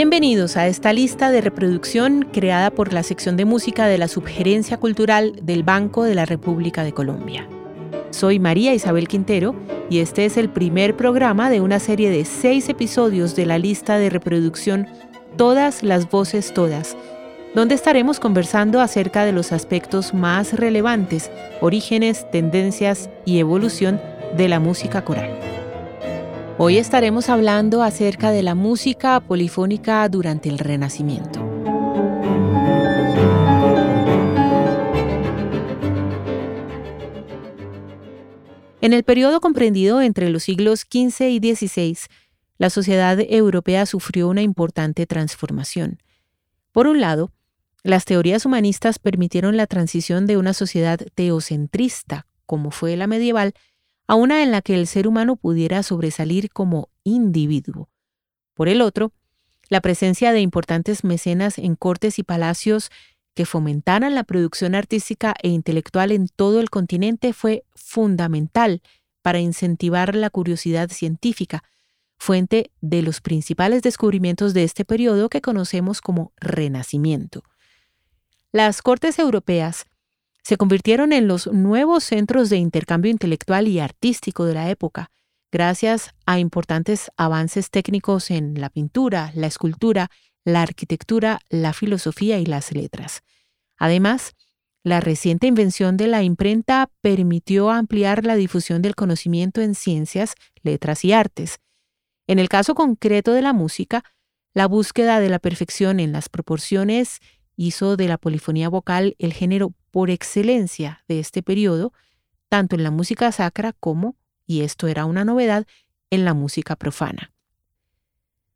Bienvenidos a esta lista de reproducción creada por la sección de música de la Subgerencia Cultural del Banco de la República de Colombia. Soy María Isabel Quintero y este es el primer programa de una serie de seis episodios de la lista de reproducción Todas las Voces Todas, donde estaremos conversando acerca de los aspectos más relevantes, orígenes, tendencias y evolución de la música coral. Hoy estaremos hablando acerca de la música polifónica durante el Renacimiento. En el periodo comprendido entre los siglos XV y XVI, la sociedad europea sufrió una importante transformación. Por un lado, las teorías humanistas permitieron la transición de una sociedad teocentrista, como fue la medieval, a una en la que el ser humano pudiera sobresalir como individuo. Por el otro, la presencia de importantes mecenas en cortes y palacios que fomentaran la producción artística e intelectual en todo el continente fue fundamental para incentivar la curiosidad científica, fuente de los principales descubrimientos de este periodo que conocemos como Renacimiento. Las cortes europeas se convirtieron en los nuevos centros de intercambio intelectual y artístico de la época, gracias a importantes avances técnicos en la pintura, la escultura, la arquitectura, la filosofía y las letras. Además, la reciente invención de la imprenta permitió ampliar la difusión del conocimiento en ciencias, letras y artes. En el caso concreto de la música, la búsqueda de la perfección en las proporciones hizo de la polifonía vocal el género por excelencia de este periodo, tanto en la música sacra como, y esto era una novedad, en la música profana.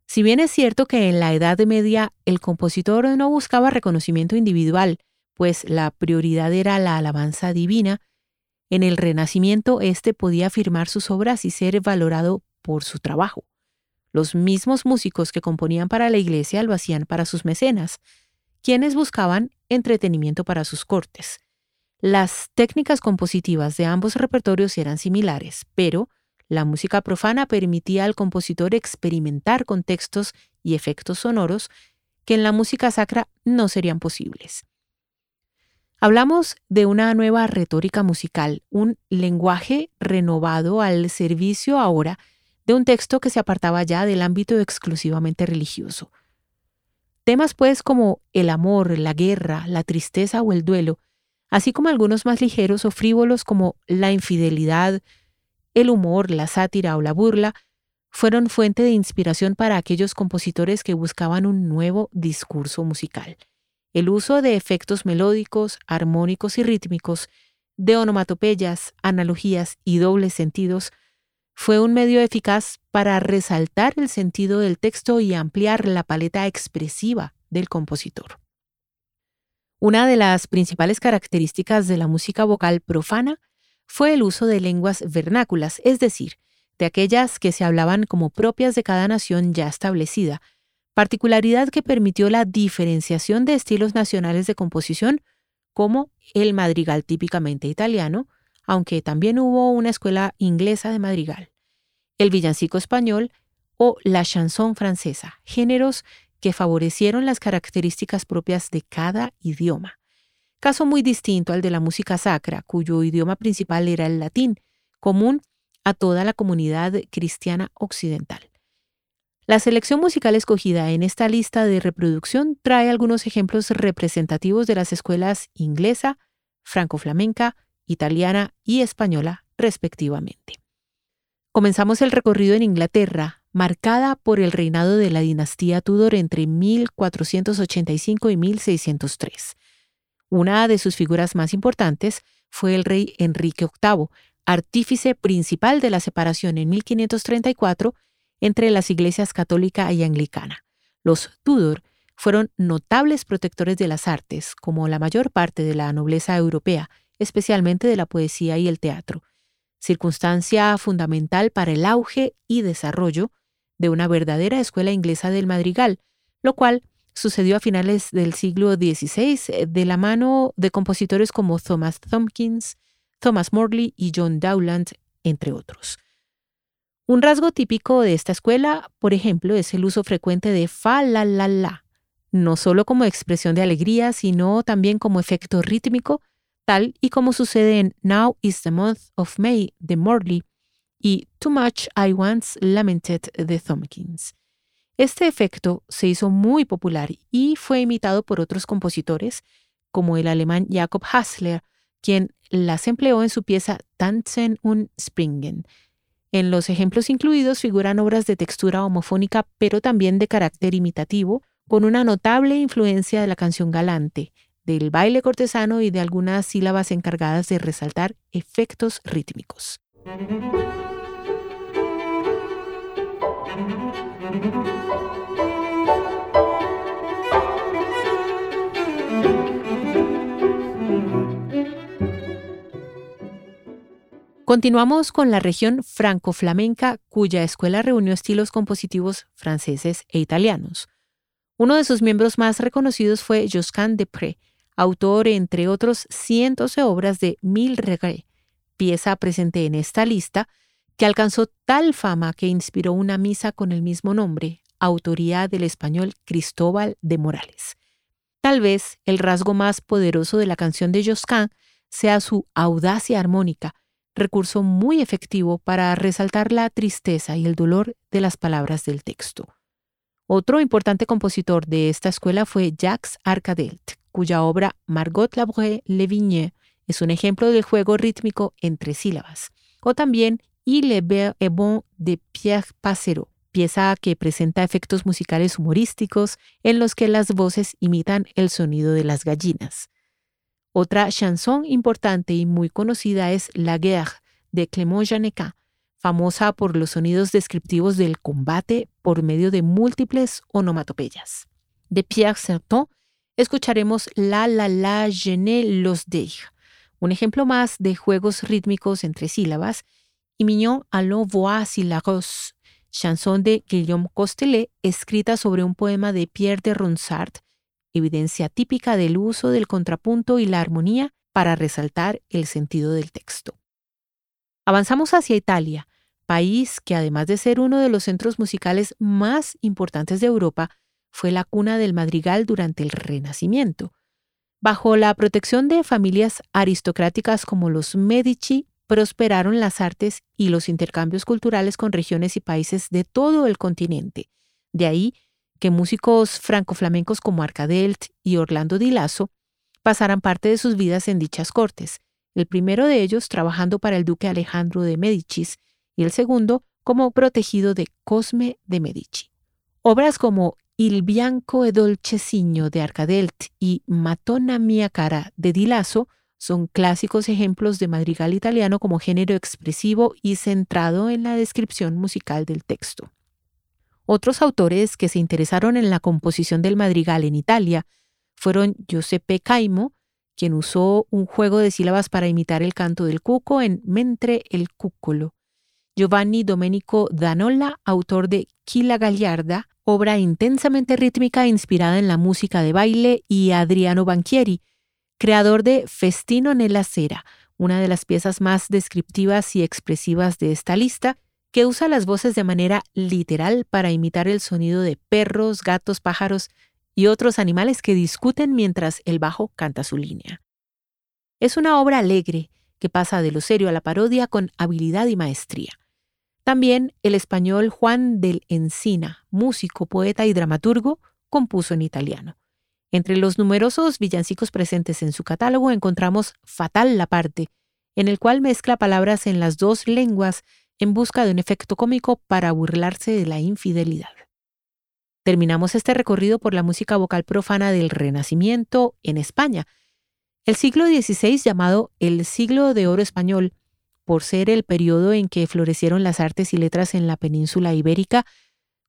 Si bien es cierto que en la Edad Media el compositor no buscaba reconocimiento individual, pues la prioridad era la alabanza divina, en el Renacimiento éste podía firmar sus obras y ser valorado por su trabajo. Los mismos músicos que componían para la iglesia lo hacían para sus mecenas, quienes buscaban entretenimiento para sus cortes. Las técnicas compositivas de ambos repertorios eran similares, pero la música profana permitía al compositor experimentar con textos y efectos sonoros que en la música sacra no serían posibles. Hablamos de una nueva retórica musical, un lenguaje renovado al servicio ahora de un texto que se apartaba ya del ámbito exclusivamente religioso. Temas pues como el amor, la guerra, la tristeza o el duelo, así como algunos más ligeros o frívolos como la infidelidad, el humor, la sátira o la burla, fueron fuente de inspiración para aquellos compositores que buscaban un nuevo discurso musical. El uso de efectos melódicos, armónicos y rítmicos, de onomatopeyas, analogías y dobles sentidos fue un medio eficaz para resaltar el sentido del texto y ampliar la paleta expresiva del compositor. Una de las principales características de la música vocal profana fue el uso de lenguas vernáculas, es decir, de aquellas que se hablaban como propias de cada nación ya establecida, particularidad que permitió la diferenciación de estilos nacionales de composición como el madrigal típicamente italiano, aunque también hubo una escuela inglesa de madrigal, el villancico español o la chanson francesa, géneros que favorecieron las características propias de cada idioma. Caso muy distinto al de la música sacra, cuyo idioma principal era el latín, común a toda la comunidad cristiana occidental. La selección musical escogida en esta lista de reproducción trae algunos ejemplos representativos de las escuelas inglesa, franco-flamenca, italiana y española, respectivamente. Comenzamos el recorrido en Inglaterra, marcada por el reinado de la dinastía Tudor entre 1485 y 1603. Una de sus figuras más importantes fue el rey Enrique VIII, artífice principal de la separación en 1534 entre las iglesias católica y anglicana. Los Tudor fueron notables protectores de las artes, como la mayor parte de la nobleza europea, especialmente de la poesía y el teatro, circunstancia fundamental para el auge y desarrollo de una verdadera escuela inglesa del madrigal, lo cual sucedió a finales del siglo XVI eh, de la mano de compositores como Thomas Tompkins, Thomas Morley y John Dowland, entre otros. Un rasgo típico de esta escuela, por ejemplo, es el uso frecuente de fa la la la, no solo como expresión de alegría, sino también como efecto rítmico, y como sucede en Now is the Month of May de Morley y Too Much I Once Lamented de Thumbkins. Este efecto se hizo muy popular y fue imitado por otros compositores, como el alemán Jakob Hassler, quien las empleó en su pieza Tanzen und Springen. En los ejemplos incluidos figuran obras de textura homofónica, pero también de carácter imitativo, con una notable influencia de la canción galante, del baile cortesano y de algunas sílabas encargadas de resaltar efectos rítmicos. Continuamos con la región franco-flamenca, cuya escuela reunió estilos compositivos franceses e italianos. Uno de sus miembros más reconocidos fue Josquin Depré, autor, entre otros, cientos de obras de Mille Regrets, pieza presente en esta lista, que alcanzó tal fama que inspiró una misa con el mismo nombre, autoría del español Cristóbal de Morales. Tal vez el rasgo más poderoso de la canción de Josquin sea su audacia armónica, recurso muy efectivo para resaltar la tristeza y el dolor de las palabras del texto. Otro importante compositor de esta escuela fue Jacques Arcadelt, cuya obra Margot Labré Le Vigne es un ejemplo del juego rítmico entre sílabas, o también Il est bon de Pierre Passero, pieza que presenta efectos musicales humorísticos en los que las voces imitan el sonido de las gallinas. Otra chanson importante y muy conocida es La Guerre de Clément Janeca, famosa por los sonidos descriptivos del combate por medio de múltiples onomatopeyas. De Pierre Serton escucharemos La La La Je los deich, un ejemplo más de juegos rítmicos entre sílabas, y Mignon Allons voir si la rose, chanson de Guillaume Costelet, escrita sobre un poema de Pierre de Ronsard evidencia típica del uso del contrapunto y la armonía para resaltar el sentido del texto. Avanzamos hacia Italia, país que además de ser uno de los centros musicales más importantes de Europa, fue la cuna del madrigal durante el Renacimiento. Bajo la protección de familias aristocráticas como los Medici, prosperaron las artes y los intercambios culturales con regiones y países de todo el continente. De ahí que músicos franco-flamencos como Arcadelt y Orlando Di Lasso pasaran parte de sus vidas en dichas cortes, el primero de ellos trabajando para el duque Alejandro de Medicis y el segundo como protegido de Cosme de Medici. Obras como Il bianco e dolce signo de Arcadelt y Matona mia cara de Di Lasso son clásicos ejemplos de madrigal italiano como género expresivo y centrado en la descripción musical del texto. Otros autores que se interesaron en la composición del madrigal en Italia fueron Giuseppe Caimo, quien usó un juego de sílabas para imitar el canto del cuco en Mentre el cuccolo. Giovanni Domenico Danola, autor de Quila Gagliarda, obra intensamente rítmica inspirada en la música de baile, y Adriano Banchieri, creador de Festino nella Sera, una de las piezas más descriptivas y expresivas de esta lista, que usa las voces de manera literal para imitar el sonido de perros, gatos, pájaros y otros animales que discuten mientras el bajo canta su línea. Es una obra alegre que pasa de lo serio a la parodia con habilidad y maestría. También el español Juan del Encina, músico, poeta y dramaturgo, compuso en italiano. Entre los numerosos villancicos presentes en su catálogo encontramos Fatal la parte, en el cual mezcla palabras en las dos lenguas en busca de un efecto cómico para burlarse de la infidelidad. Terminamos este recorrido por la música vocal profana del Renacimiento en España. El siglo XVI, llamado el siglo de oro español, por ser el periodo en que florecieron las artes y letras en la península ibérica,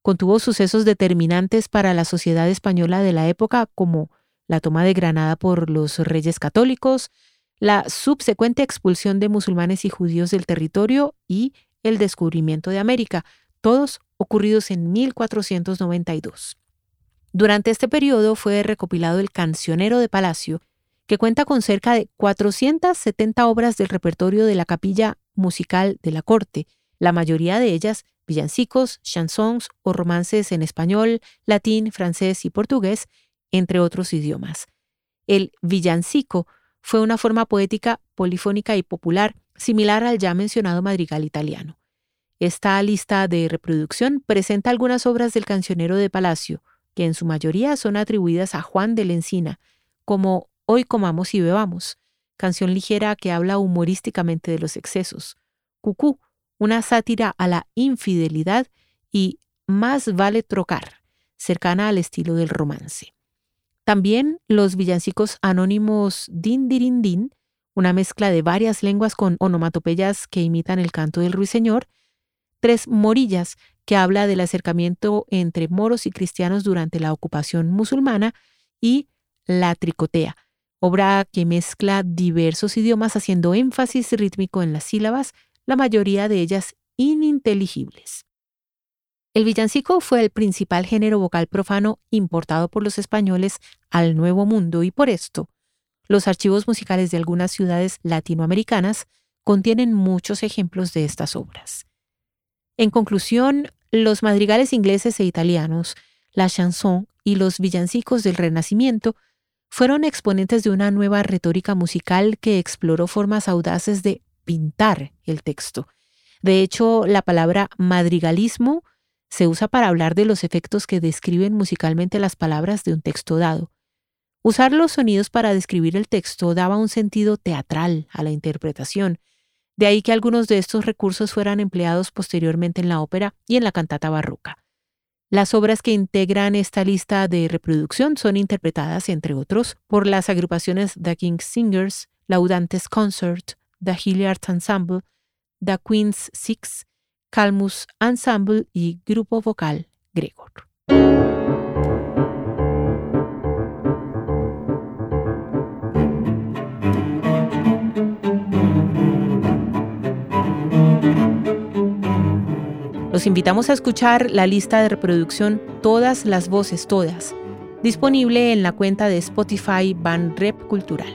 contuvo sucesos determinantes para la sociedad española de la época como la toma de Granada por los reyes católicos, la subsecuente expulsión de musulmanes y judíos del territorio y el descubrimiento de América, todos ocurridos en 1492. Durante este periodo fue recopilado el Cancionero de Palacio, que cuenta con cerca de 470 obras del repertorio de la capilla musical de la corte, la mayoría de ellas villancicos, chansons o romances en español, latín, francés y portugués, entre otros idiomas. El villancico fue una forma poética, polifónica y popular similar al ya mencionado madrigal italiano. Esta lista de reproducción presenta algunas obras del cancionero de Palacio, que en su mayoría son atribuidas a Juan de la Encina, como Hoy comamos y bebamos, canción ligera que habla humorísticamente de los excesos, Cucú, una sátira a la infidelidad, y Más vale trocar, cercana al estilo del romance. También los villancicos anónimos Din Dirin Din, una mezcla de varias lenguas con onomatopeyas que imitan el canto del ruiseñor, Tres Morillas, que habla del acercamiento entre moros y cristianos durante la ocupación musulmana, y La Tricotea, obra que mezcla diversos idiomas haciendo énfasis rítmico en las sílabas, la mayoría de ellas ininteligibles. El villancico fue el principal género vocal profano importado por los españoles al Nuevo Mundo y por esto, los archivos musicales de algunas ciudades latinoamericanas contienen muchos ejemplos de estas obras. En conclusión, los madrigales ingleses e italianos, la chanson y los villancicos del Renacimiento fueron exponentes de una nueva retórica musical que exploró formas audaces de pintar el texto. De hecho, la palabra madrigalismo se usa para hablar de los efectos que describen musicalmente las palabras de un texto dado. Usar los sonidos para describir el texto daba un sentido teatral a la interpretación, de ahí que algunos de estos recursos fueran empleados posteriormente en la ópera y en la cantata barroca. Las obras que integran esta lista de reproducción son interpretadas, entre otros, por las agrupaciones The King's Singers, Laudantes Concert, The Hilliard Ensemble, The Queen's Six, Calmus Ensemble y grupo vocal Gregor. Los invitamos a escuchar la lista de reproducción Todas las voces, todas, disponible en la cuenta de Spotify Ban Rep Cultural.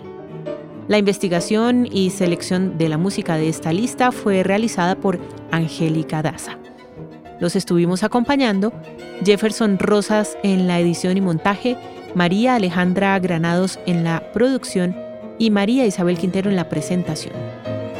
La investigación y selección de la música de esta lista fue realizada por Angélica Daza. Los estuvimos acompañando Jefferson Rosas en la edición y montaje, María Alejandra Granados en la producción y María Isabel Quintero en la presentación.